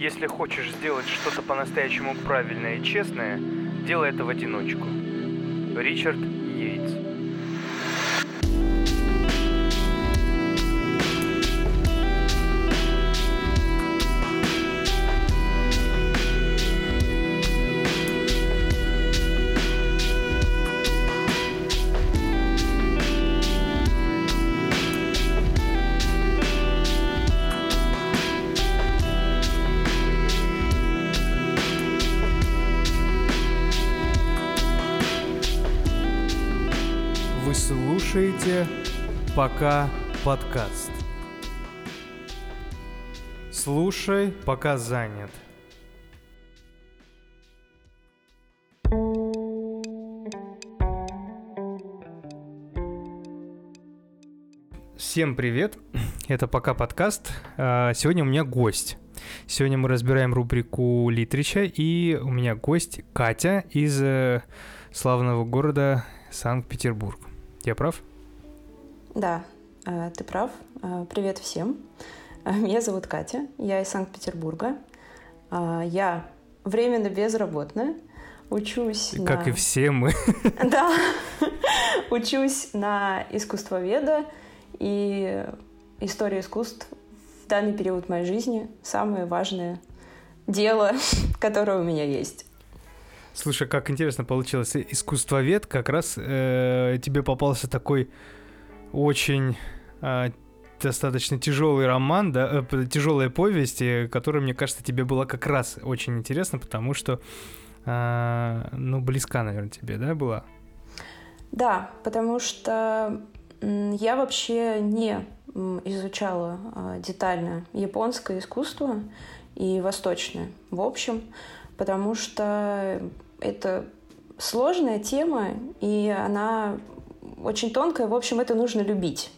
Если хочешь сделать что-то по-настоящему правильное и честное, делай это в одиночку. Ричард Йейтс «Пока подкаст». Слушай, пока занят. Всем привет, это «Пока подкаст». А, сегодня у меня гость. Сегодня мы разбираем рубрику Литрича, и у меня гость Катя из э, славного города Санкт-Петербург. Я прав? Да, э, ты прав. Э, привет всем. Э, меня зовут Катя, я из Санкт-Петербурга. Я временно безработная, учусь Как на... и все мы. Да, учусь на искусствоведа и история искусств в данный период моей жизни самое важное дело, которое у меня есть. Слушай, как интересно получилось. Искусствовед как раз э, тебе попался такой очень э, достаточно тяжелый роман, да, э, тяжелая повесть, которая, мне кажется, тебе была как раз очень интересна, потому что, э, ну, близка, наверное, тебе, да, была? Да, потому что я вообще не изучала э, детально японское искусство и восточное в общем потому что это сложная тема, и она очень тонкая. В общем, это нужно любить.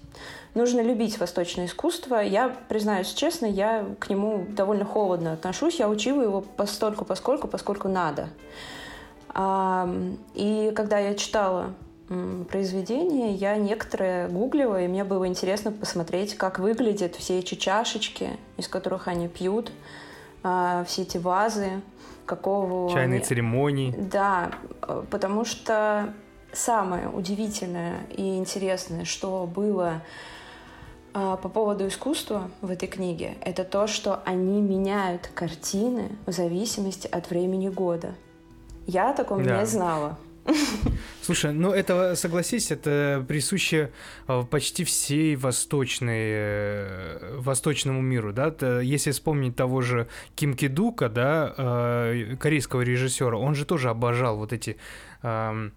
Нужно любить восточное искусство. Я, признаюсь честно, я к нему довольно холодно отношусь. Я учила его постольку, поскольку, поскольку надо. И когда я читала произведения, я некоторые гуглила, и мне было интересно посмотреть, как выглядят все эти чашечки, из которых они пьют, а, все эти вазы, какого... Чайные они... церемонии. Да, э, потому что самое удивительное и интересное, что было а, по поводу искусства в этой книге, это то, что они меняют картины в зависимости от времени года. Я о таком да. не знала. Слушай, ну это, согласись, это присуще э, почти всей восточной, э, восточному миру, да, если вспомнить того же Ким Кидука, да, э, корейского режиссера, он же тоже обожал вот эти эм,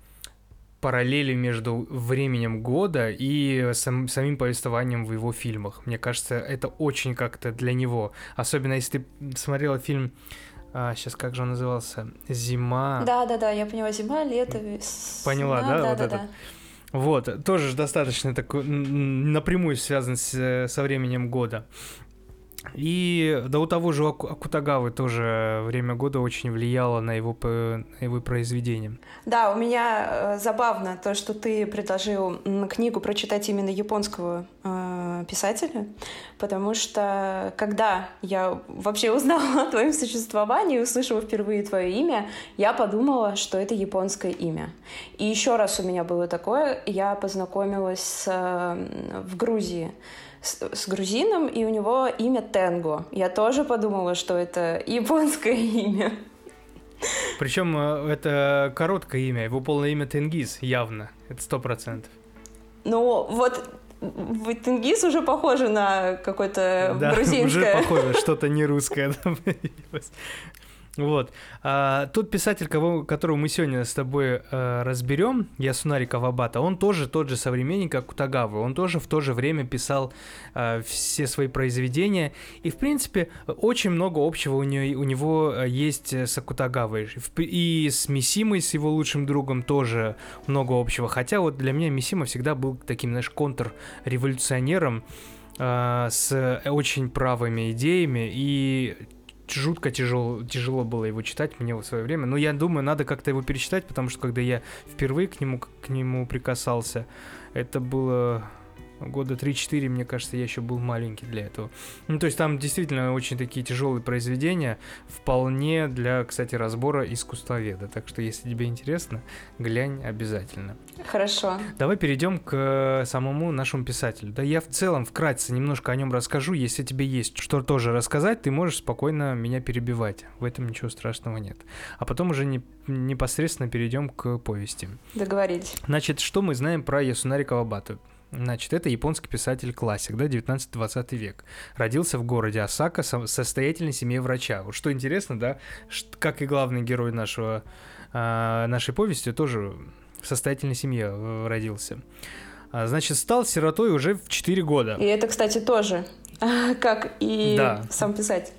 параллели между временем года и сам, самим повествованием в его фильмах. Мне кажется, это очень как-то для него. Особенно если ты смотрела фильм а, сейчас как же он назывался? Зима. Да, да, да, я поняла. Зима, лето, Поняла, да, да, вот да, это. Да. Вот, тоже достаточно такой напрямую связан с, со временем года. И да у того же Акутагавы тоже время года очень влияло на его, на его произведение. Да, у меня э, забавно то, что ты предложил книгу прочитать именно японского э, писателя, потому что когда я вообще узнала о твоем существовании, услышала впервые твое имя, я подумала, что это японское имя. И еще раз у меня было такое, я познакомилась с, э, в Грузии с, с грузином, и у него имя Тенго. Я тоже подумала, что это японское имя. Причем э, это короткое имя, его полное имя Тенгиз, явно, это сто процентов. Ну, вот Тенгиз уже похоже на какое-то да, грузинское. уже похоже, что-то не русское. Вот. А, тот писатель, кого, которого мы сегодня с тобой а, разберем, Ясунари Кавабата, он тоже тот же современник, как Кутагавы. Он тоже в то же время писал а, все свои произведения. И, в принципе, очень много общего у, нее, у него а, есть с Акутагавой. И с Мисимой, с его лучшим другом, тоже много общего. Хотя вот для меня Мисима всегда был таким, знаешь, контрреволюционером с очень правыми идеями и жутко тяжело, тяжело было его читать мне в свое время. Но я думаю, надо как-то его перечитать, потому что когда я впервые к нему, к нему прикасался, это было года 3-4, мне кажется, я еще был маленький для этого. Ну, то есть там действительно очень такие тяжелые произведения, вполне для, кстати, разбора искусствоведа. Так что, если тебе интересно, глянь обязательно. Хорошо. Давай перейдем к самому нашему писателю. Да я в целом вкратце немножко о нем расскажу. Если тебе есть что тоже рассказать, ты можешь спокойно меня перебивать. В этом ничего страшного нет. А потом уже не, непосредственно перейдем к повести. Договорились. Значит, что мы знаем про Ясунари Кавабату? Значит, это японский писатель-классик, да, 19-20 век. Родился в городе Осака состоятельной семье врача. Вот что интересно, да, как и главный герой нашего, э, нашей повести, тоже в состоятельной семье э, родился. А, значит, стал сиротой уже в 4 года. И это, кстати, тоже, как и да. сам писатель.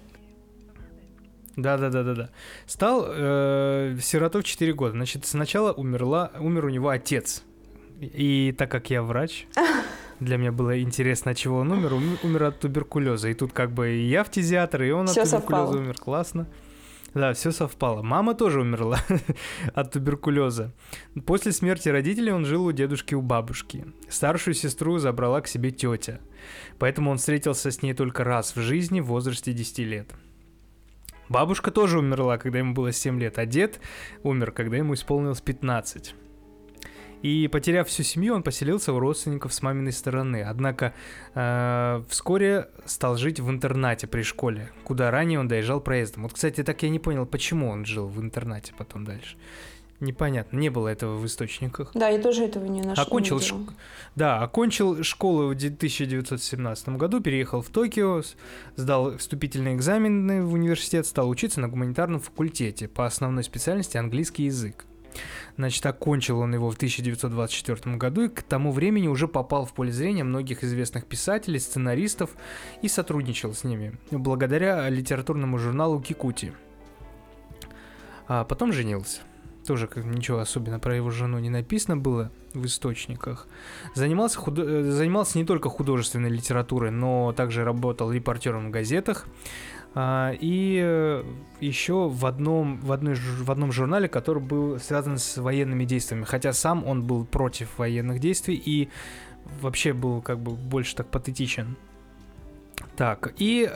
Да, да, да, да, да. Стал э, сиротой в 4 года. Значит, сначала умерла, умер у него отец. И так как я врач, для меня было интересно, от чего он умер. Он умер от туберкулеза. И тут как бы и я фтизиатр, и он все от туберкулеза совпало. умер. Классно. Да, все совпало. Мама тоже умерла от туберкулеза. После смерти родителей он жил у дедушки у бабушки. Старшую сестру забрала к себе тетя. Поэтому он встретился с ней только раз в жизни в возрасте 10 лет. Бабушка тоже умерла, когда ему было 7 лет, а дед умер, когда ему исполнилось 15. И потеряв всю семью, он поселился у родственников с маминой стороны. Однако э, вскоре стал жить в интернате при школе, куда ранее он доезжал проездом. Вот, кстати, так я не понял, почему он жил в интернате потом дальше. Непонятно, не было этого в источниках. Да, я тоже этого не нашла. Окончил, не ш... да, окончил школу в 1917 году, переехал в Токио, сдал вступительные экзамены в университет, стал учиться на гуманитарном факультете по основной специальности английский язык. Значит, окончил он его в 1924 году и к тому времени уже попал в поле зрения многих известных писателей, сценаристов и сотрудничал с ними, благодаря литературному журналу «Кикути». А потом женился. Тоже как, ничего особенно про его жену не написано было в источниках. Занимался, худо... Э, занимался не только художественной литературой, но также работал репортером в газетах, и э, еще в одном, в, одной, в одном журнале, который был связан с военными действиями. Хотя сам он был против военных действий и вообще был как бы больше так патетичен. Так, и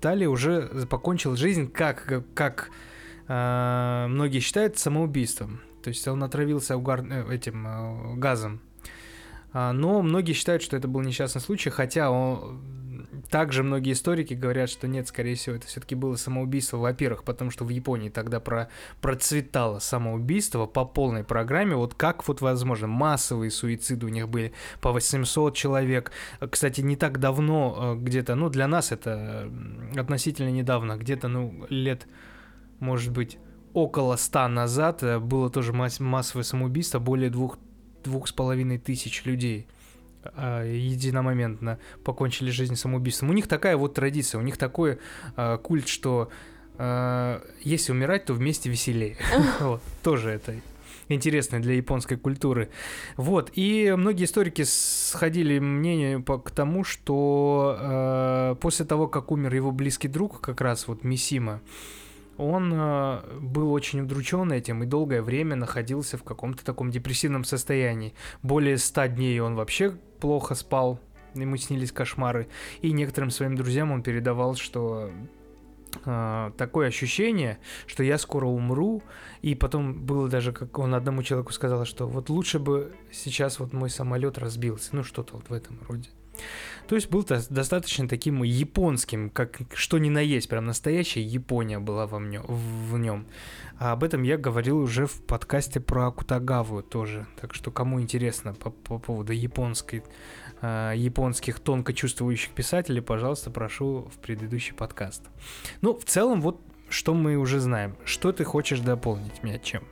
далее уже покончил жизнь как, как э, многие считают самоубийством. То есть он отравился угар... Э, этим э, газом. А, но многие считают, что это был несчастный случай, хотя он, также многие историки говорят, что нет, скорее всего, это все-таки было самоубийство. Во-первых, потому что в Японии тогда про процветало самоубийство по полной программе. Вот как вот возможно, массовые суициды у них были по 800 человек. Кстати, не так давно, э, где-то, ну для нас это относительно недавно, где-то, ну, лет, может быть, около 100 назад э, было тоже массовое самоубийство, более двух двух с половиной тысяч людей э, единомоментно покончили жизнь самоубийством. У них такая вот традиция, у них такой э, культ, что э, если умирать, то вместе веселее. вот, тоже это интересно для японской культуры. Вот, и многие историки сходили мнению по, к тому, что э, после того, как умер его близкий друг, как раз вот Мисима, он э, был очень удручен этим и долгое время находился в каком-то таком депрессивном состоянии. Более ста дней он вообще плохо спал, ему снились кошмары. И некоторым своим друзьям он передавал, что э, такое ощущение, что я скоро умру. И потом было даже, как он одному человеку сказал, что вот лучше бы сейчас вот мой самолет разбился. Ну, что-то вот в этом роде. То есть был достаточно таким японским, как что ни на есть, прям настоящая Япония была во мне, в нем. А об этом я говорил уже в подкасте про Кутагаву тоже. Так что кому интересно по, по поводу японской, э, японских тонко чувствующих писателей, пожалуйста, прошу в предыдущий подкаст. Ну, в целом, вот что мы уже знаем. Что ты хочешь дополнить меня чем?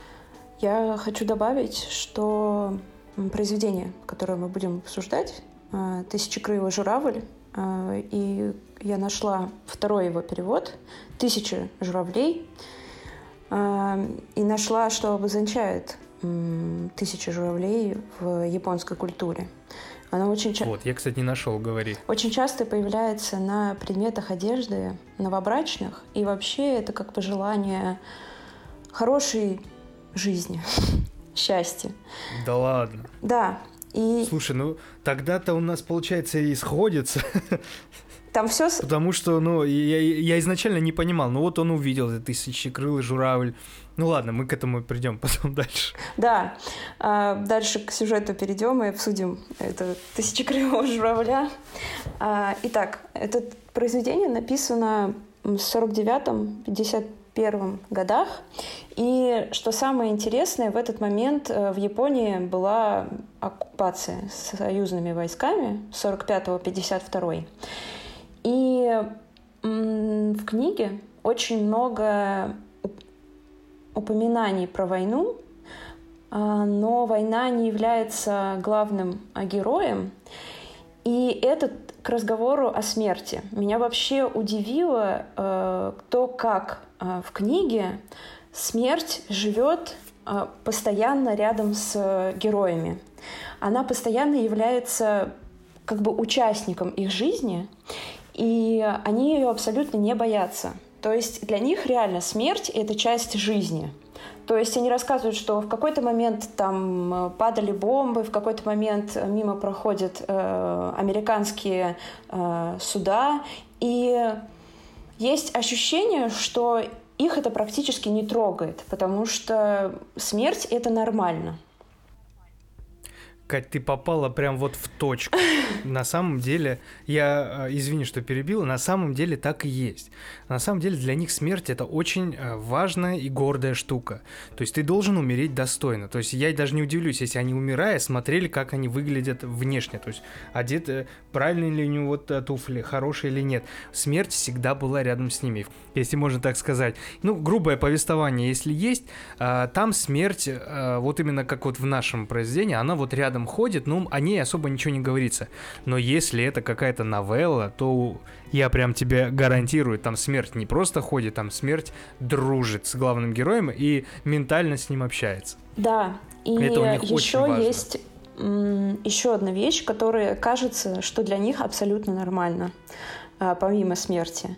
Я хочу добавить, что произведение, которое мы будем обсуждать, «Тысячекрылый журавль», э, и я нашла второй его перевод «Тысяча журавлей», э, и нашла, что обозначает «Тысяча журавлей» в японской культуре. Она очень часто... Вот, я, кстати, не нашел, говори. Очень часто появляется на предметах одежды новобрачных, и вообще это как пожелание хорошей жизни, счастья. Да ладно. Да, И Слушай, ну тогда-то у нас, получается, и сходится. там все... Потому что, ну, я, я изначально не понимал. Ну вот он увидел этот тысячекрылый журавль. Ну ладно, мы к этому придем потом дальше. Да, а, дальше к сюжету перейдем и обсудим это тысячекрылого журавля. А, итак, это произведение написано в 49-51 годах. И что самое интересное, в этот момент э, в Японии была оккупация союзными войсками 45-52. И в книге очень много упоминаний про войну, а, но война не является главным а, героем. И это к разговору о смерти. Меня вообще удивило э, то, как э, в книге смерть живет э, постоянно рядом с героями. Она постоянно является как бы участником их жизни, и они ее абсолютно не боятся. То есть для них реально смерть — это часть жизни. То есть они рассказывают, что в какой-то момент там э, падали бомбы, в какой-то момент мимо проходят э, американские э, суда, и есть ощущение, что их это практически не трогает, потому что смерть это нормально. Кать, ты попала прям вот в точку. На самом деле, я, э, извини, что перебил, на самом деле так и есть. На самом деле для них смерть это очень э, важная и гордая штука. То есть ты должен умереть достойно. То есть я даже не удивлюсь, если они умирая смотрели, как они выглядят внешне. То есть одеты, правильные ли у него туфли, хорошие или нет. Смерть всегда была рядом с ними, если можно так сказать. Ну, грубое повествование, если есть, э, там смерть, вот именно как вот в нашем произведении, она вот рядом рядом ходит, ну, о ней особо ничего не говорится. Но если это какая-то новелла, то я прям тебе гарантирую, там смерть не просто ходит, там смерть дружит с главным героем и ментально с ним общается. Да, и это у них еще очень важно. есть еще одна вещь, которая кажется, что для них абсолютно нормально, а, помимо смерти.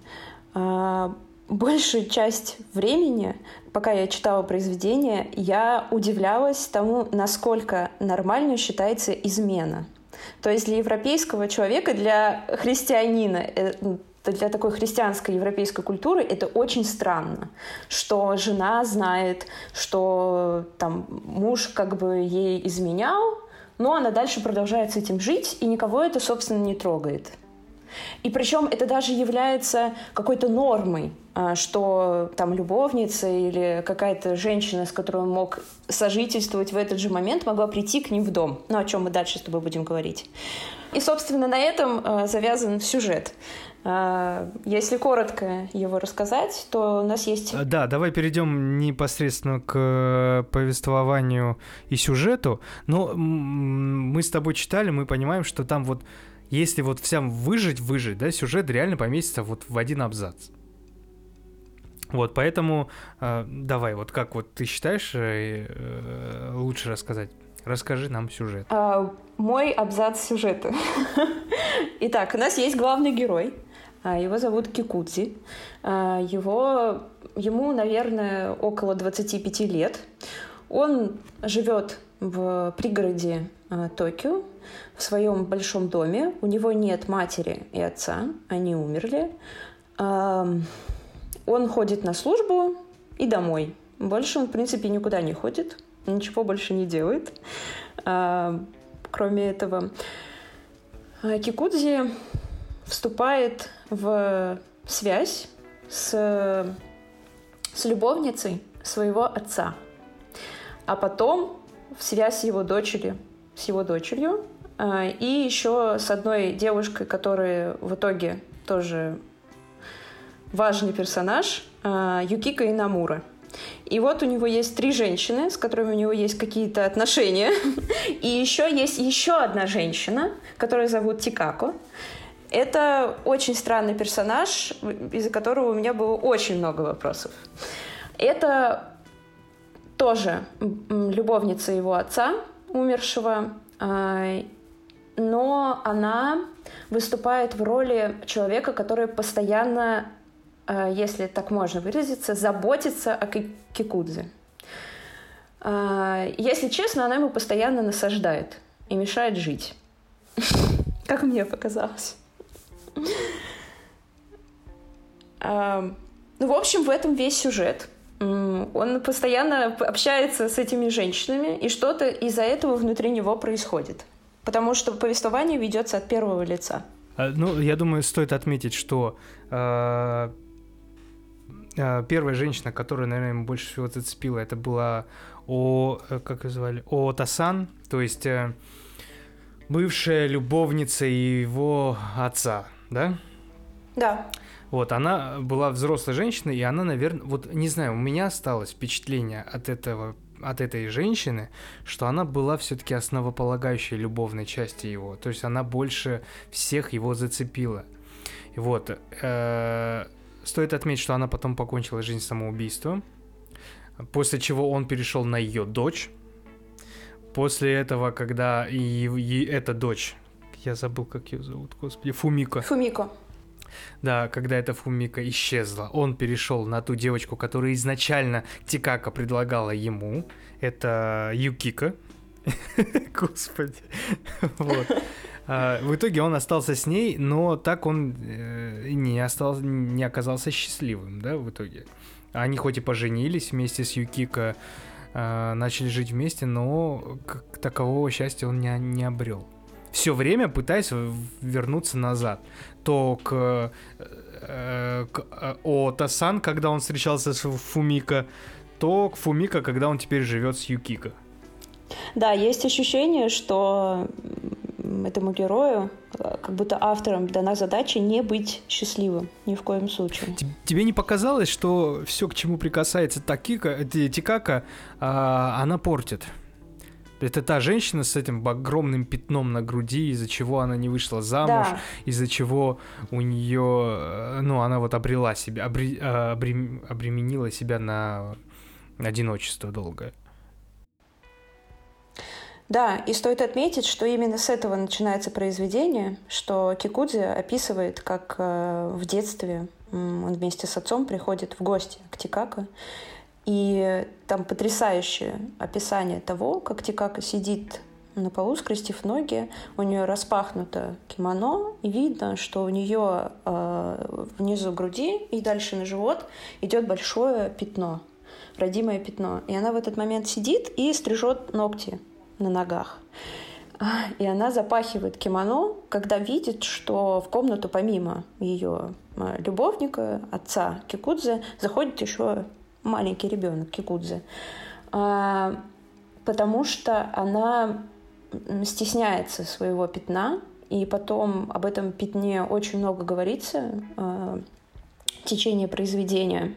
Большую часть времени, пока я читала произведение, я удивлялась тому, насколько нормально считается измена. То есть для европейского человека, для христианина, э, для такой христианской европейской культуры это очень странно, что жена знает, что там муж как бы ей изменял, но она дальше продолжает с этим жить, и никого это, собственно, не трогает. И причем это даже является какой-то нормой, а, что там любовница или какая-то женщина, с которой он мог сожительствовать в этот же момент, могла прийти к ним в дом. Ну, о чем мы дальше с тобой будем говорить. И, собственно, на этом а, завязан сюжет. А, если коротко его рассказать, то у нас есть... Да, давай перейдем непосредственно к э, повествованию и сюжету. Но мы с тобой читали, мы понимаем, что там вот если вот всем выжить, выжить, да, сюжет реально поместится вот в один абзац. Вот, поэтому э, давай, вот как вот ты считаешь э, э, лучше рассказать? Расскажи нам сюжет. А, мой абзац сюжета. Итак, у нас есть главный герой. А, его зовут Кикудзи. А, его, ему, наверное, около 25 лет. Он живет в пригороде Токио, в своем большом доме. У него нет матери и отца, они умерли. Он ходит на службу и домой. Больше он, в принципе, никуда не ходит, ничего больше не делает. Кроме этого, а, Кикудзи вступает в связь с, с любовницей своего отца, а потом в связь его дочерью с его дочерью, а, и еще с одной девушкой, которая в итоге тоже важный персонаж, а, Юкика Инамура. И вот у него есть три женщины, с которыми у него есть какие-то отношения. И еще есть еще одна женщина, которую зовут Тикако. Это очень странный персонаж, из-за которого у меня было очень много вопросов. Это тоже любовница его отца, умершего, а, но она выступает в роли человека, который постоянно, а, если так можно выразиться, заботится о Кикудзе. А, если честно, она ему постоянно насаждает. и мешает жить. Как мне показалось. Ну, в общем, в этом весь сюжет. Он постоянно общается с этими женщинами, и что-то из-за этого внутри него происходит. Потому что повествование ведется от первого лица. А, ну, я думаю, стоит отметить, что э, первая женщина, которая, наверное, больше всего зацепила, это была О, э, как ее звали, О Тасан, то есть э, бывшая любовница его отца, да? Да. Вот, она была взрослой женщиной, и она, наверное, вот, не знаю, у меня осталось впечатление от этого от этой женщины, что она была все-таки основополагающей любовной части его. То есть она больше всех его зацепила. И вот, э, стоит отметить, что она потом покончила жизнь самоубийством, после чего он перешел на ее дочь. После этого, когда и, и эта дочь, я забыл, как ее зовут, господи, Фумика. Фумико. Да, когда эта Фумика исчезла, он перешел на ту девочку, которую изначально Тикака предлагала ему. Это Юкика. Господи. Вот. А, в итоге он остался с ней, но так он э, не, остался, не оказался счастливым, да, в итоге. Они хоть и поженились вместе с Юкика, э, начали жить вместе, но такового счастья он не, не обрел все время пытаясь вернуться назад. То к, э, к э, Ото-сан, когда он встречался с Фумика, то к Фумика, когда он теперь живет с Юкика. Да, есть ощущение, что этому герою, э, как будто автором дана задача не быть счастливым ни в коем случае. Тебе не показалось, что все, к чему прикасается Такика, Тикака, а, она портит? Это та женщина с этим огромным пятном на груди, из-за чего она не вышла замуж, да. из-за чего у нее, э, ну, она вот обрела себя, обре, э, обрем, обременила себя на одиночество долгое. Да, и стоит отметить, что именно с этого начинается произведение, что Кикудзи описывает, как э, в детстве он вместе с отцом приходит в гости к Тикако, и там потрясающее описание того, как Тикака сидит на полу, скрестив ноги, у нее распахнуто кимоно, и видно, что у нее э, внизу груди и дальше на живот идет большое пятно, родимое пятно. И она в этот момент сидит и стрижет ногти на ногах. И она запахивает кимоно, когда видит, что в комнату помимо ее э, любовника, отца Кикудзе, заходит еще маленький ребенок Кикудзе, а, потому что она стесняется своего пятна, и потом об этом пятне очень много говорится а, в течение произведения.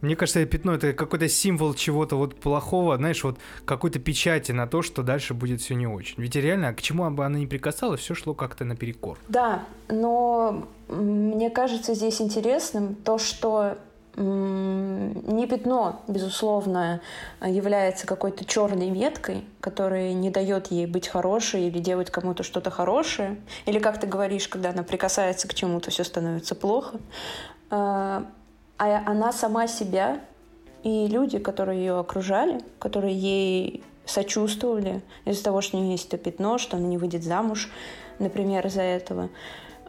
Мне кажется, пятно это какой-то символ чего-то вот плохого, знаешь, вот какой-то печати на то, что дальше будет все не очень. Ведь реально, к чему бы она ни прикасалась, все шло как-то наперекор. Да, но мне кажется здесь интересным то, что не пятно, безусловно, является какой-то черной веткой, которая не дает ей быть хорошей или делать кому-то что-то хорошее. Или, как ты говоришь, когда она прикасается к чему-то, все становится плохо. А, а она сама себя и люди, которые ее окружали, которые ей сочувствовали из-за того, что у нее есть это пятно, что она не выйдет замуж, например, из-за этого,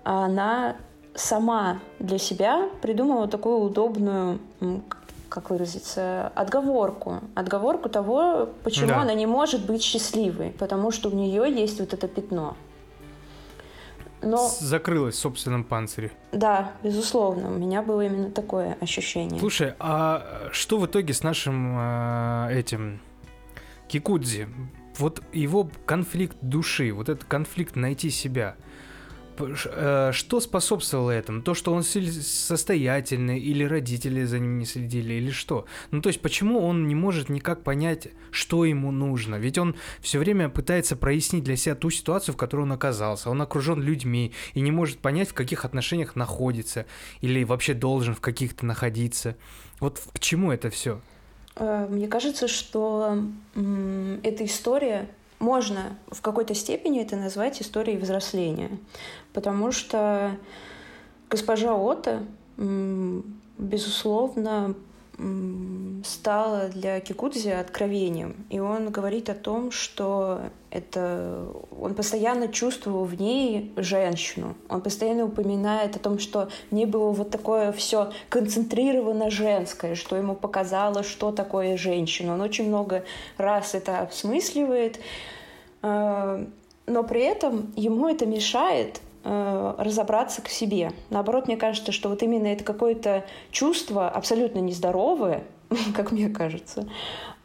она сама для себя придумала такую удобную как выразиться, отговорку. Отговорку того, почему да. она не может быть счастливой, потому что у нее есть вот это пятно. Но... Закрылась в собственном панцире. Да, безусловно, у меня было именно такое ощущение. Слушай, а что в итоге с нашим э, этим Кикудзи? Вот его конфликт души, вот этот конфликт найти себя – что способствовало этому? То, что он состоятельный, или родители за ним не следили, или что? Ну, то есть, почему он не может никак понять, что ему нужно? Ведь он все время пытается прояснить для себя ту ситуацию, в которой он оказался. Он окружен людьми и не может понять, в каких отношениях находится, или вообще должен в каких-то находиться. Вот к чему это все? Э, мне кажется, что эта история можно в какой-то степени это назвать историей взросления, потому что госпожа Ота, безусловно, стало для Кикудзи откровением. И он говорит о том, что это он постоянно чувствовал в ней женщину. Он постоянно упоминает о том, что в ней было вот такое все концентрированно женское, что ему показало, что такое женщина. Он очень много раз это осмысливает, э, но при этом ему это мешает Э, разобраться к себе. Наоборот, мне кажется, что вот именно это какое-то чувство абсолютно нездоровое, как мне кажется,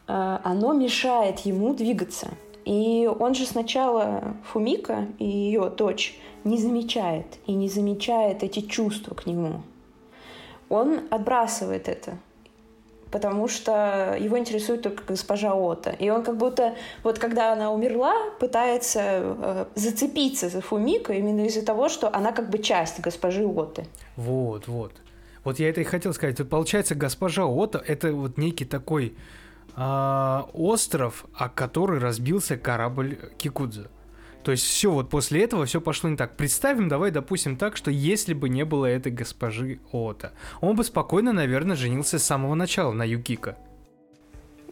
э, оно мешает ему двигаться. И он же сначала Фумика и ее дочь не замечает и не замечает эти чувства к нему. Он отбрасывает это потому что его интересует только госпожа Ота. И он как будто, вот когда она умерла, пытается э, зацепиться за Фумико именно из-за того, что она как бы часть госпожи Оты. Вот, вот. Вот я это и хотел сказать. Вот получается, госпожа Ота — это вот некий такой э, остров, о который разбился корабль Кикудза. То есть все, вот после этого все пошло не так. Представим, давай допустим так, что если бы не было этой госпожи Ота, он бы спокойно, наверное, женился с самого начала на Юкика.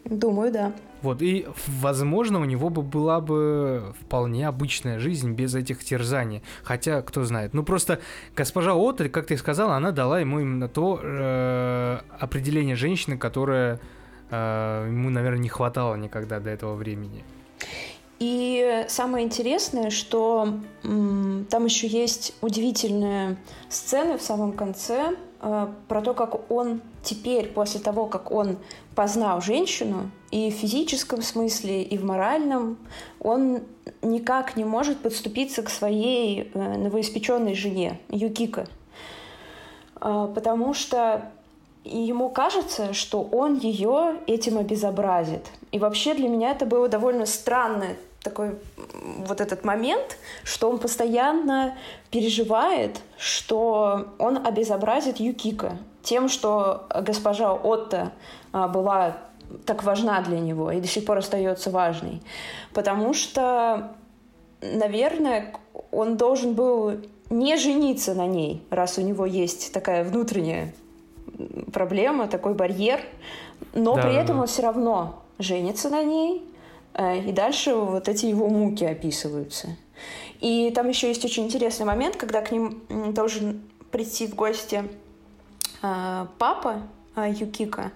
Думаю, да. Вот, и, возможно, у него бы была бы вполне обычная жизнь без этих терзаний. Хотя, кто знает. Ну, просто госпожа Ота, как ты сказала, она дала ему именно то э, определение женщины, которое э, ему, наверное, не хватало никогда до этого времени. И самое интересное, что там еще есть удивительная сцена в самом конце э, про то, как он теперь, после того, как он познал женщину, и в физическом смысле, и в моральном, он никак не может подступиться к своей э, новоиспеченной жене Юкика. Э, потому что ему кажется, что он ее этим обезобразит. И вообще для меня это было довольно странное такой вот этот момент, что он постоянно переживает, что он обезобразит Юкика тем, что госпожа Отто а, была так важна для него и до сих пор остается важной. Потому что, наверное, он должен был не жениться на ней, раз у него есть такая внутренняя проблема, такой барьер, но да, при этом он все равно женится на ней, Э, и дальше вот эти его муки описываются. И там еще есть очень интересный момент, когда к ним должен прийти в гости э, папа э, Юкика.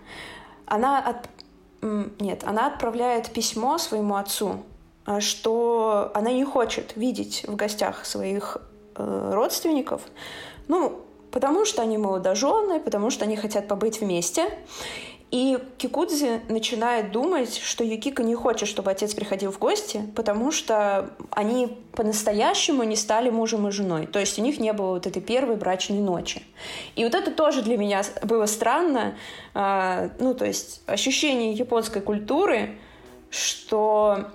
Она от... Нет, она отправляет письмо своему отцу, что она не хочет видеть в гостях своих родственников, ну, потому что они молодожены, потому что они хотят побыть вместе. И Кикудзи начинает думать, что Юкика не хочет, чтобы отец приходил в гости, потому что они по-настоящему не стали мужем и женой. То есть у них не было вот этой первой брачной ночи. И вот это тоже для меня было странно. А, ну, то есть ощущение японской культуры, что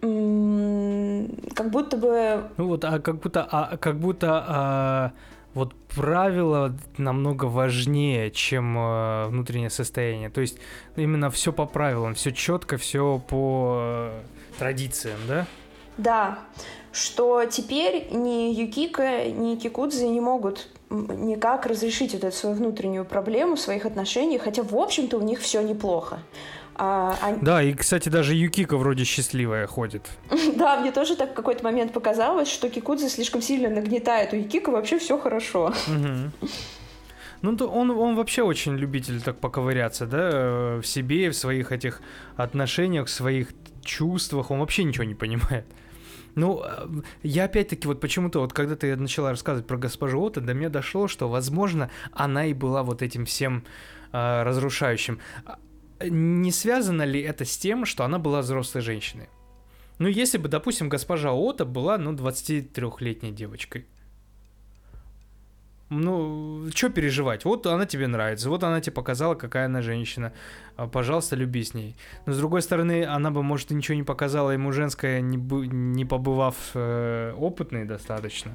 как будто бы... Ну вот, а как будто, а, как будто а, вот правила намного важнее, чем э, внутреннее состояние. То есть именно все по правилам, все четко, все по э, традициям, да? Да, что теперь ни Юкика, ни Кикудзе не могут никак разрешить вот эту свою внутреннюю проблему в своих отношениях, хотя, в общем-то, у них все неплохо. А, они... Да, и, кстати, даже Юкика вроде счастливая ходит. да, мне тоже так в какой-то момент показалось, что Кикудзе слишком сильно нагнетает. У Юкика вообще все хорошо. Ну, то он, он вообще очень любитель так поковыряться, да, в себе, в своих этих отношениях, в своих чувствах. Он вообще ничего не понимает. Ну, э, я опять-таки вот почему-то вот когда ты начала рассказывать про госпожу Ота, до меня дошло, что, возможно, она и была вот этим всем э, разрушающим не связано ли это с тем, что она была взрослой женщиной? Ну, если бы, допустим, госпожа Ота была, ну, 23-летней девочкой. Ну, что переживать? Вот она тебе нравится, вот она тебе показала, какая она женщина. А, пожалуйста, люби с ней. Но с другой стороны, она бы, может, ничего не показала ему женское, не, не побывав э, опытной достаточно.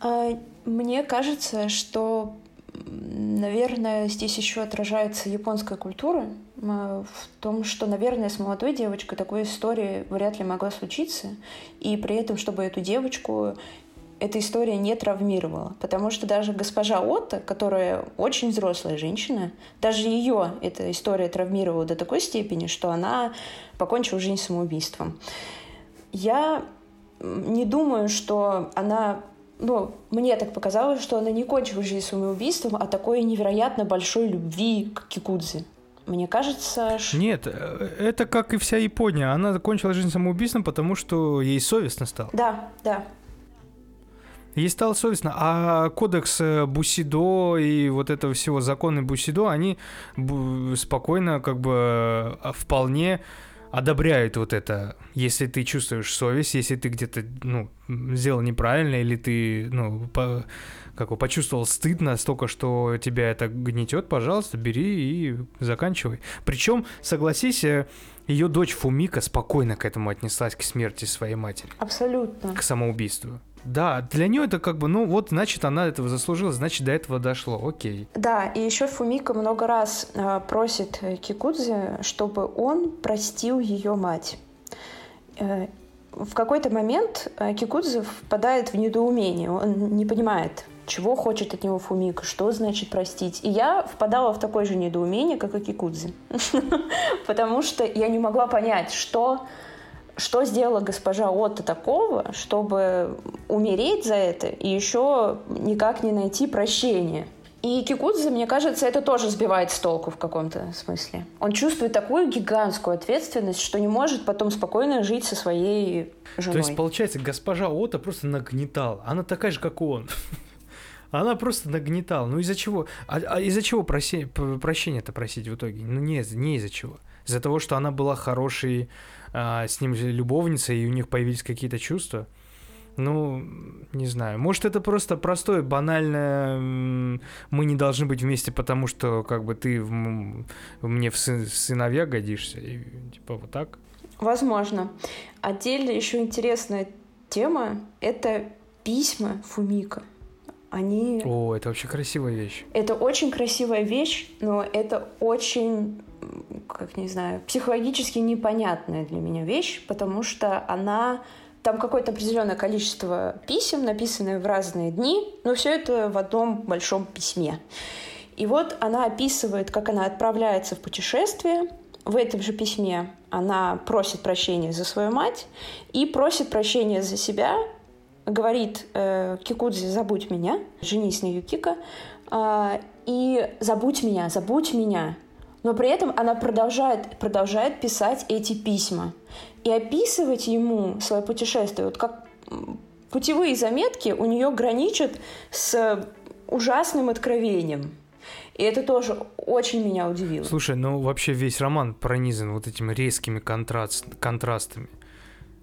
А, мне кажется, что наверное, здесь еще отражается японская культура в том, что, наверное, с молодой девочкой такой истории вряд ли могла случиться. И при этом, чтобы эту девочку эта история не травмировала. Потому что даже госпожа Отто, которая очень взрослая женщина, даже ее эта история травмировала до такой степени, что она покончила жизнь самоубийством. Я не думаю, что она ну, мне так показалось, что она не кончила жизнь самоубийством, а такой невероятно большой любви к Кикудзе. Мне кажется, что... Нет, э, это как и вся Япония. Она закончила жизнь самоубийством, потому что ей совестно стало. Да, да. Ей стало совестно. А кодекс э, Бусидо и вот этого всего законы Бусидо, они спокойно, как бы, э, вполне одобряют вот это, если ты чувствуешь совесть, если ты где-то, ну, сделал неправильно, или ты, ну, по, как бы почувствовал стыд настолько, что тебя это гнетет, пожалуйста, бери и заканчивай. Причем, согласись, э, ее дочь Фумика спокойно к этому отнеслась, к смерти своей матери. Абсолютно. К самоубийству. Да, для нее это как бы, ну вот, значит, она этого заслужила, значит, до этого дошло, окей. Да, и еще Фумика много раз э, просит Кикудзе, чтобы он простил ее мать. Э, в какой-то момент э, Кикудзе впадает в недоумение, он не понимает, чего хочет от него Фумика, что значит простить. И я впадала в такое же недоумение, как и Кикудзе. Потому что я не могла понять, что что сделала госпожа Отто такого, чтобы умереть за это и еще никак не найти прощения? И Кикудзе, мне кажется, это тоже сбивает с толку в каком-то смысле. Он чувствует такую гигантскую ответственность, что не может потом спокойно жить со своей женой. То есть, получается, госпожа Ота просто нагнетала. Она такая же, как он. Она просто нагнетала. Ну из-за чего? А, а из-за чего проси, прощения-то просить в итоге? Ну не, не из-за чего. Из-за того, что она была хорошей а, с ним любовницей, и у них появились какие-то чувства. Ну, не знаю. Может, это просто простое, банальное. Мы не должны быть вместе, потому что как бы ты в, мне в, сын, в сыновья годишься. И, типа вот так. Возможно. Отдельно еще интересная тема — это письма Фумика. Они... О, это вообще красивая вещь. Это очень красивая вещь, но это очень как не знаю, психологически непонятная для меня вещь, потому что она там какое-то определенное количество писем, написанные в разные дни, но все это в одном большом письме. И вот она описывает, как она отправляется в путешествие. В этом же письме она просит прощения за свою мать и просит прощения за себя. Говорит э, Кикудзи, забудь меня, женись на Юкика, и забудь меня, забудь меня но при этом она продолжает, продолжает писать эти письма и описывать ему свое путешествие. Вот как путевые заметки у нее граничат с ужасным откровением. И это тоже очень меня удивило. Слушай, ну вообще весь роман пронизан вот этими резкими контраст, контрастами.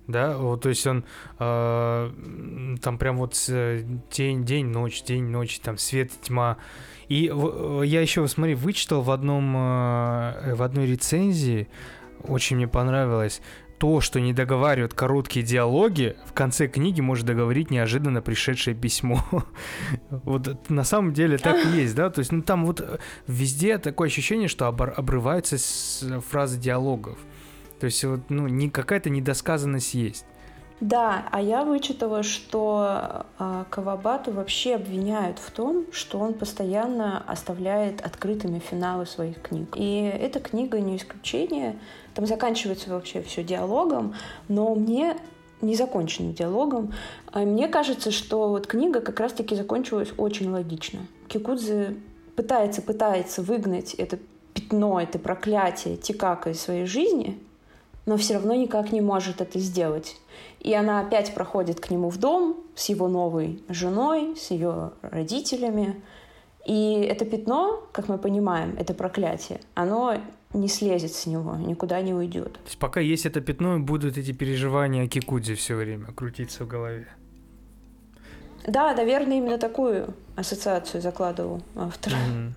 Да, вот, то есть он э, там прям вот день, день, ночь, день, ночь, там свет, тьма. И я еще, смотри, вычитал в одном, э, в одной рецензии, очень мне понравилось, то, что не договаривают короткие диалоги, в конце книги может договорить неожиданно пришедшее письмо. вот на самом деле так и есть, да? То есть, ну там вот везде такое ощущение, что обрываются фразы диалогов. То есть, вот, ну, не, какая-то недосказанность есть. Да, а я вычитала, что э, Кавабату вообще обвиняют в том, что он постоянно оставляет открытыми финалы своих книг. И эта книга не исключение. Там заканчивается вообще все диалогом, но мне не законченным диалогом. А мне кажется, что вот книга как раз-таки закончилась очень логично. Кикудзе пытается, пытается выгнать это пятно, это проклятие Тикака из своей жизни, но все равно никак не может это сделать. И она опять проходит к нему в дом с его новой женой, с ее родителями. И это пятно, как мы понимаем, это проклятие, оно не слезет с него, никуда не уйдет. То есть пока есть это пятно, будут эти переживания о Кикудзе все время крутиться в голове. Да, наверное, именно такую ассоциацию закладывал автор. Mm-hmm.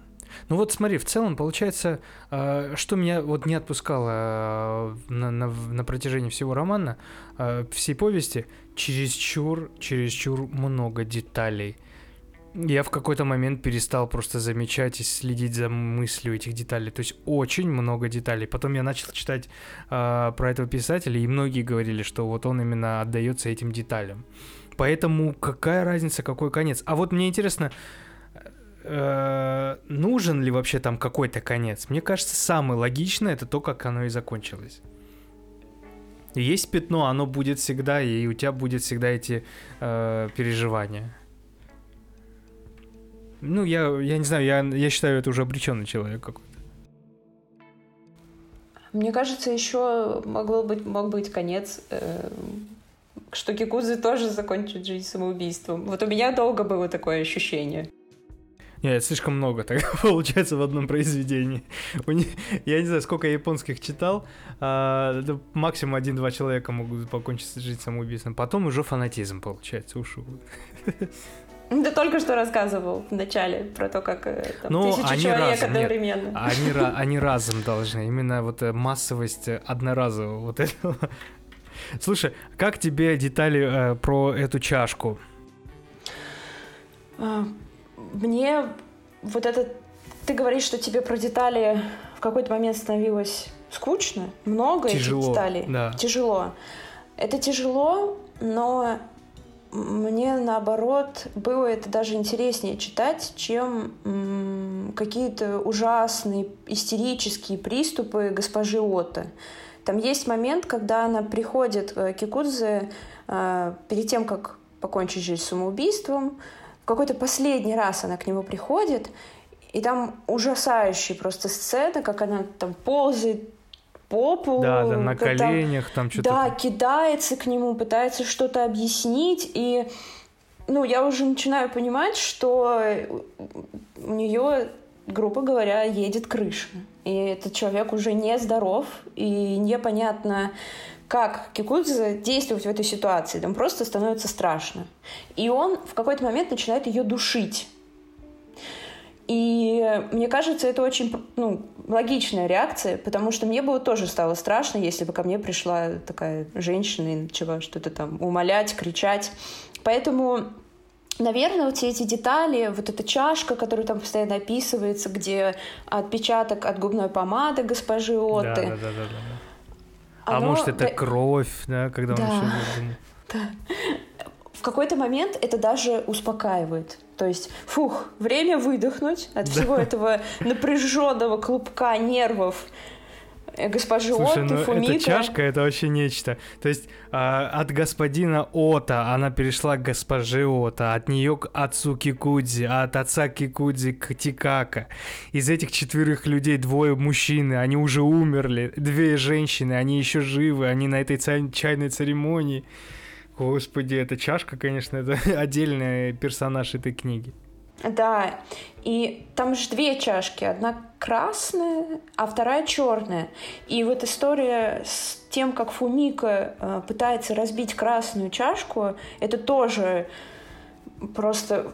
Ну вот смотри, в целом получается, э, что меня вот не отпускало э, на, на, на протяжении всего романа, э, всей повести, чересчур, чересчур много деталей. Я в какой-то момент перестал просто замечать и следить за мыслью этих деталей. То есть очень много деталей. Потом я начал читать э, про этого писателя, и многие говорили, что вот он именно отдается этим деталям. Поэтому какая разница, какой конец? А вот мне интересно, нужен ли вообще там какой-то конец? Мне кажется, самое логичное это то, как оно и закончилось. Есть пятно, оно будет всегда, и у тебя будет всегда эти э, переживания. Ну, я, я не знаю, я, я считаю, это уже обреченный человек какой-то. Мне кажется, еще могло быть, мог быть конец, э, что Кикузы тоже закончит жизнь самоубийством. Вот у меня долго было такое ощущение. Нет, слишком много так получается в одном произведении. Я не знаю, сколько я японских читал. А, максимум один-два человека могут покончить жизнь самоубийством. Потом уже фанатизм получается, ушу. Ты только что рассказывал в начале про то, как э, там, ну, тысяча они человек разом, одновременно. Нет, они, они разом должны. Именно вот э, массовость одноразового вот этого. Слушай, как тебе детали э, про эту чашку? Мне вот это... Ты говоришь, что тебе про детали в какой-то момент становилось скучно, много тяжело, этих деталей. Да. Тяжело. Это тяжело, но мне наоборот было это даже интереснее читать, чем какие-то ужасные истерические приступы госпожи Ота. Там есть момент, когда она приходит к Кикудзе э, перед тем, как покончить жизнь самоубийством. Какой-то последний раз она к нему приходит, и там ужасающая просто сцена, как она там ползает по полу. Да, да, на коленях там что-то. Да, кидается к нему, пытается что-то объяснить, и ну, я уже начинаю понимать, что у нее, грубо говоря, едет крыша. И этот человек уже не здоров, и непонятно, как Кикудзе действовать в этой ситуации. Там просто становится страшно. И он в какой-то момент начинает ее душить. И мне кажется, это очень ну, логичная реакция, потому что мне бы тоже стало страшно, если бы ко мне пришла такая женщина и начала что-то там умолять, кричать. Поэтому Наверное, вот все эти детали, вот эта чашка, которая там постоянно описывается, где отпечаток от губной помады госпожи Оты. Да, да, да, да, да. А может, это кровь, да, когда да, он еще... Да. В какой-то момент это даже успокаивает. То есть, фух, время выдохнуть от всего этого напряженного клубка нервов госпожи Слушай, Отто, ну Фумика. эта чашка — это вообще нечто. То есть а, от господина Ота она перешла к госпоже Ота, от нее к отцу Кикудзи, а от отца Кикудзи к Тикака. Из этих четверых людей двое мужчины, они уже умерли, две женщины, они еще живы, они на этой чайной церемонии. Господи, эта чашка, конечно, это отдельный персонаж этой книги. Да, и там же две чашки. Одна красная, а вторая черная. И вот история с тем, как Фумика э, пытается разбить красную чашку, это тоже просто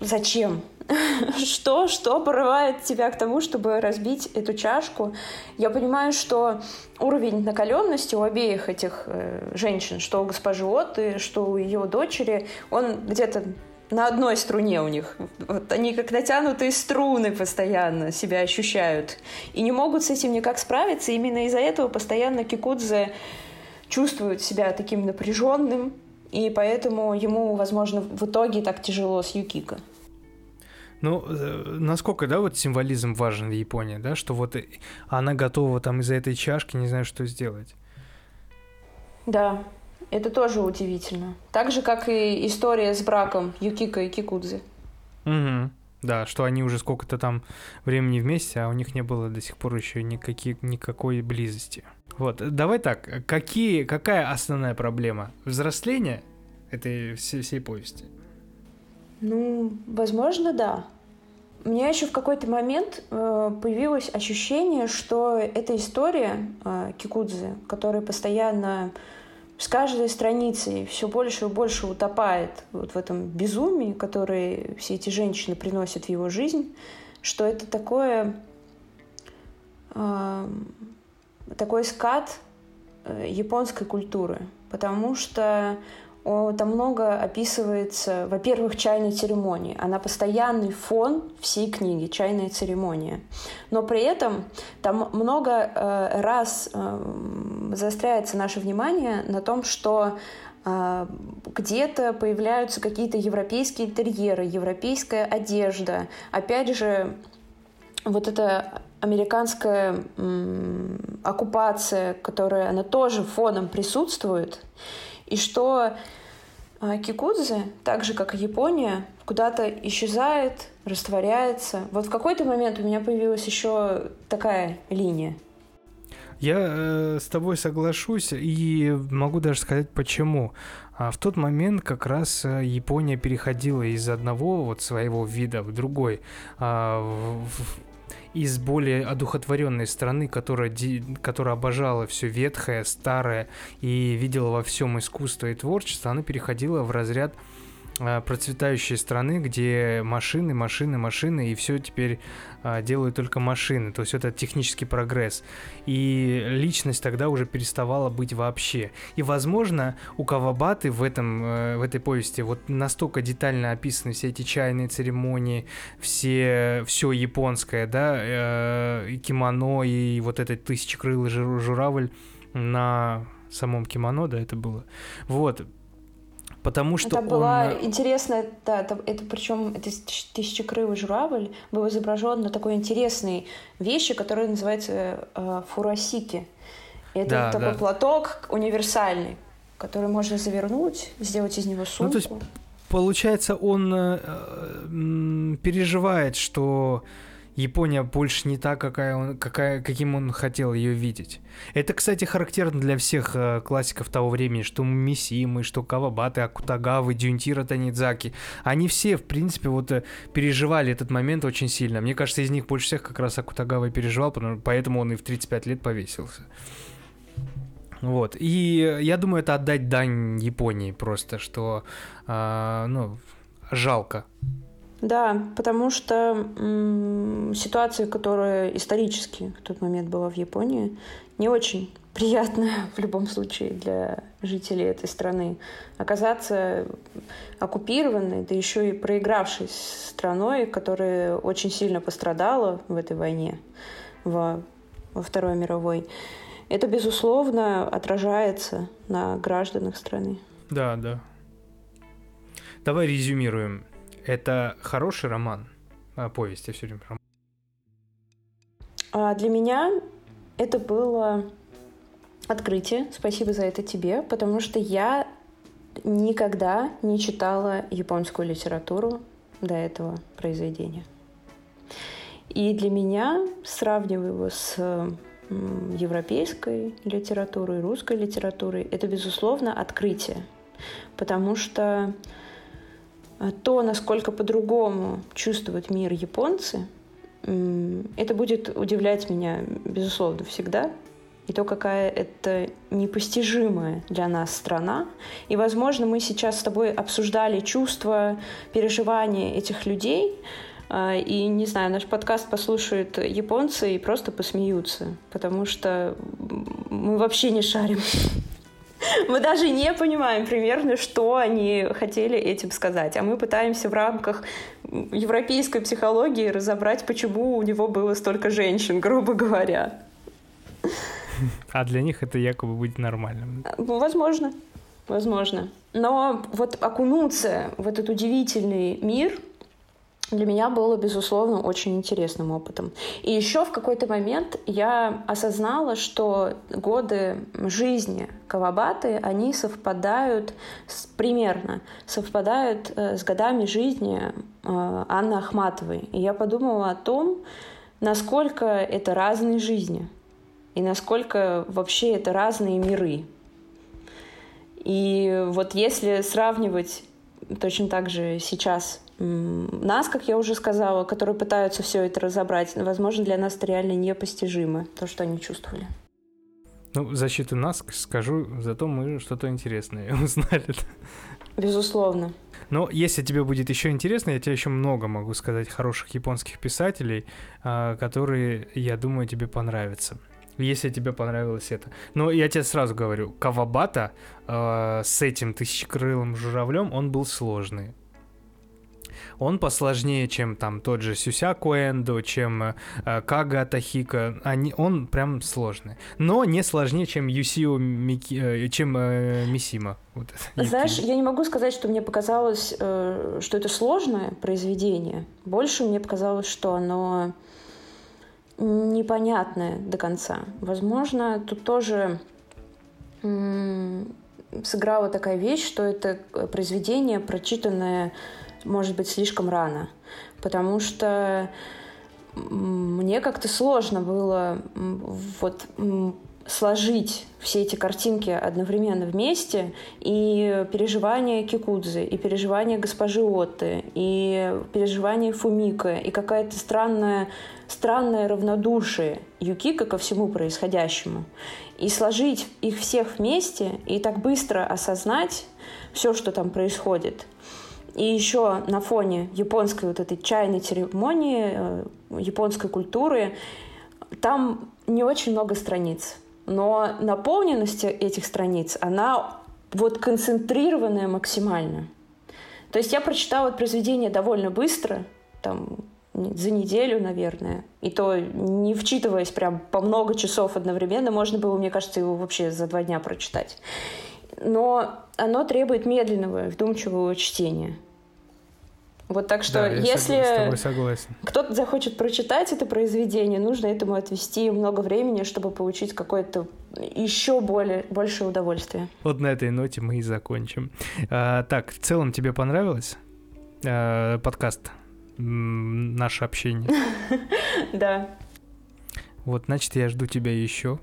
зачем? что, что порывает тебя к тому, чтобы разбить эту чашку? Я понимаю, что уровень накаленности у обеих этих э, женщин, что у госпожи Оты, что у ее дочери, он где-то на одной струне у них. Вот они как натянутые струны постоянно себя ощущают. И не могут с этим никак справиться. Именно из-за этого постоянно Кикудзе чувствует себя таким напряженным, и поэтому ему, возможно, в итоге так тяжело с Юкико. Ну, э, насколько, да, вот символизм важен в Японии, да, что вот она готова там из-за этой чашки, не знаю, что сделать. Да, это тоже удивительно. Так же, как и история с браком Юкика и Кикудзи. Угу. Да, что они уже сколько-то там времени вместе, а у них не было до сих пор еще никаких, никакой близости. Вот, давай так, какие, какая основная проблема? Взросление этой всей, всей повести? Ну, возможно, да. У меня еще в какой-то момент э, появилось ощущение, что эта история э, Кикудзе, которая постоянно с каждой страницей все больше и больше утопает вот в этом безумии, которое все эти женщины приносят в его жизнь, что это такое э, такой скат э, японской культуры, потому что там много описывается, во-первых, чайной церемонии. Она постоянный фон всей книги, чайная церемония. Но при этом там много э, раз э, заостряется наше внимание на том, что э, где-то появляются какие-то европейские интерьеры, европейская одежда. Опять же, вот эта американская оккупация, которая она тоже фоном присутствует, и что а, Кикудзе, так же как и Япония, куда-то исчезает, растворяется. Вот в какой-то момент у меня появилась еще такая линия. Я э, с тобой соглашусь и могу даже сказать почему. А в тот момент как раз э, Япония переходила из одного вот своего вида в другой. А, в, из более одухотворенной страны, которая, которая обожала все ветхое, старое и видела во всем искусство и творчество, она переходила в разряд процветающей страны, где машины, машины, машины, и все теперь а, делают только машины. То есть это технический прогресс. И личность тогда уже переставала быть вообще. И, возможно, у Кавабаты в, этом, э, в этой повести вот настолько детально описаны все эти чайные церемонии, все, все японское, да, э, и кимоно, и вот этот тысячекрылый журавль на самом кимоно, да, это было. Вот, Потому что это была он... интересная, да, это, это причем это тысячекрылый журавль был изображен на такой интересной вещи, которая называется э, фурасики. Это да, такой да. платок универсальный, который можно завернуть, сделать из него сумку. Ну, то есть, получается, он э, э, переживает, что Япония больше не та, какая он, какая, каким он хотел ее видеть. Это, кстати, характерно для всех э, классиков того времени, что Мисимы, что Кавабаты, Акутагавы, Дюнтира Танидзаки. Они все, в принципе, вот э, переживали этот момент очень сильно. Мне кажется, из них больше всех как раз Акутагава переживал, поэтому он и в 35 лет повесился. Вот. И я думаю, это отдать дань Японии просто, что, э, ну, жалко да, потому что м, ситуация, которая исторически в тот момент была в Японии, не очень приятная в любом случае для жителей этой страны. Оказаться оккупированной, да еще и проигравшей страной, которая очень сильно пострадала в этой войне, во, во Второй мировой, это, безусловно, отражается на гражданах страны. Да, да. Давай резюмируем. Это хороший роман, а, повесть, я все время роман. А для меня это было открытие. Спасибо за это тебе, потому что я никогда не читала японскую литературу до этого произведения. И для меня, сравнивая его с европейской литературой, русской литературой, это, безусловно, открытие. Потому что то, насколько по-другому чувствуют мир японцы, это будет удивлять меня, безусловно, всегда. И то, какая это непостижимая для нас страна. И, возможно, мы сейчас с тобой обсуждали чувства, переживания этих людей. А, и, не знаю, наш подкаст послушают японцы и просто посмеются, потому что мы вообще не шарим мы даже не понимаем примерно, что они хотели этим сказать. А мы пытаемся в рамках европейской психологии разобрать, почему у него было столько женщин, грубо говоря. А для них это якобы будет нормальным. Возможно. Возможно. Но вот окунуться в этот удивительный мир — для меня было, безусловно, очень интересным опытом. И еще в какой-то момент я осознала, что годы жизни Кавабаты, они совпадают с, примерно, совпадают э, с годами жизни э, Анны Ахматовой. И я подумала о том, насколько это разные жизни и насколько вообще это разные миры. И вот если сравнивать точно так же сейчас нас, как я уже сказала, которые пытаются все это разобрать, возможно, для нас это реально непостижимо, то, что они чувствовали. Ну, в защиту нас скажу, зато мы что-то интересное узнали. Безусловно. Но если тебе будет еще интересно, я тебе еще много могу сказать хороших японских писателей, а, которые, я думаю, тебе понравятся. Если тебе понравилось это. Но я тебе сразу говорю, Кавабата э, с этим тысячекрылым журавлем, он был сложный. Он посложнее, чем там тот же Сюсяку Эндо, чем э, Кага Тахика. Они, он прям сложный. Но не сложнее, чем Юсио Мики, э, чем э, Мисима. Вот Знаешь, я не могу сказать, что мне показалось, э, что это сложное произведение. Больше мне показалось, что оно непонятное до конца. Возможно, тут тоже сыграла такая вещь, что это произведение, прочитанное, может быть, слишком рано. Потому что мне как-то сложно было вот сложить все эти картинки одновременно вместе, и переживания Кикудзы, и переживания госпожи Отты, и переживания Фумика, и какая-то странная, странное равнодушие Юкика ко всему происходящему. И сложить их всех вместе, и так быстро осознать все, что там происходит. И еще на фоне японской вот этой чайной церемонии, э, японской культуры, там не очень много страниц но наполненность этих страниц, она вот концентрированная максимально. То есть я прочитала это произведение довольно быстро, там, за неделю, наверное. И то не вчитываясь прям по много часов одновременно, можно было, мне кажется, его вообще за два дня прочитать. Но оно требует медленного, вдумчивого чтения. Вот так что, да, если согласен. кто-то захочет прочитать это произведение, нужно этому отвести много времени, чтобы получить какое-то еще более, большее удовольствие. Вот на этой ноте мы и закончим. А, так, в целом тебе понравилось а, подкаст? Наше общение. Да. Вот, значит, я жду тебя еще.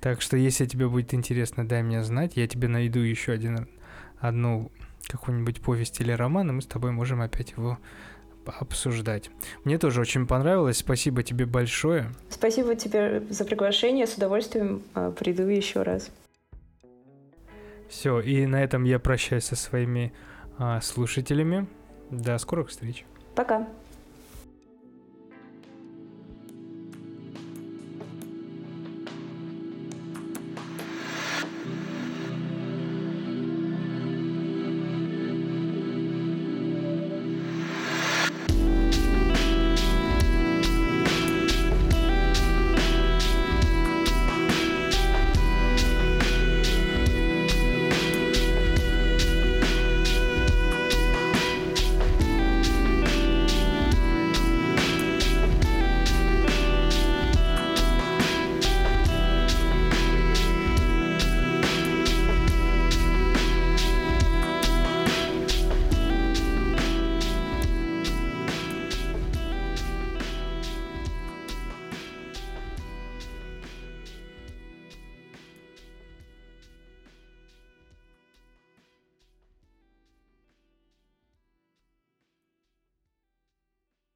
Так что, если тебе будет интересно, дай мне знать. Я тебе найду еще один, одну какую-нибудь повесть или роман, и мы с тобой можем опять его обсуждать. Мне тоже очень понравилось. Спасибо тебе большое. Спасибо тебе за приглашение. С удовольствием э, приду еще раз. Все, и на этом я прощаюсь со своими э, слушателями. До скорых встреч. Пока.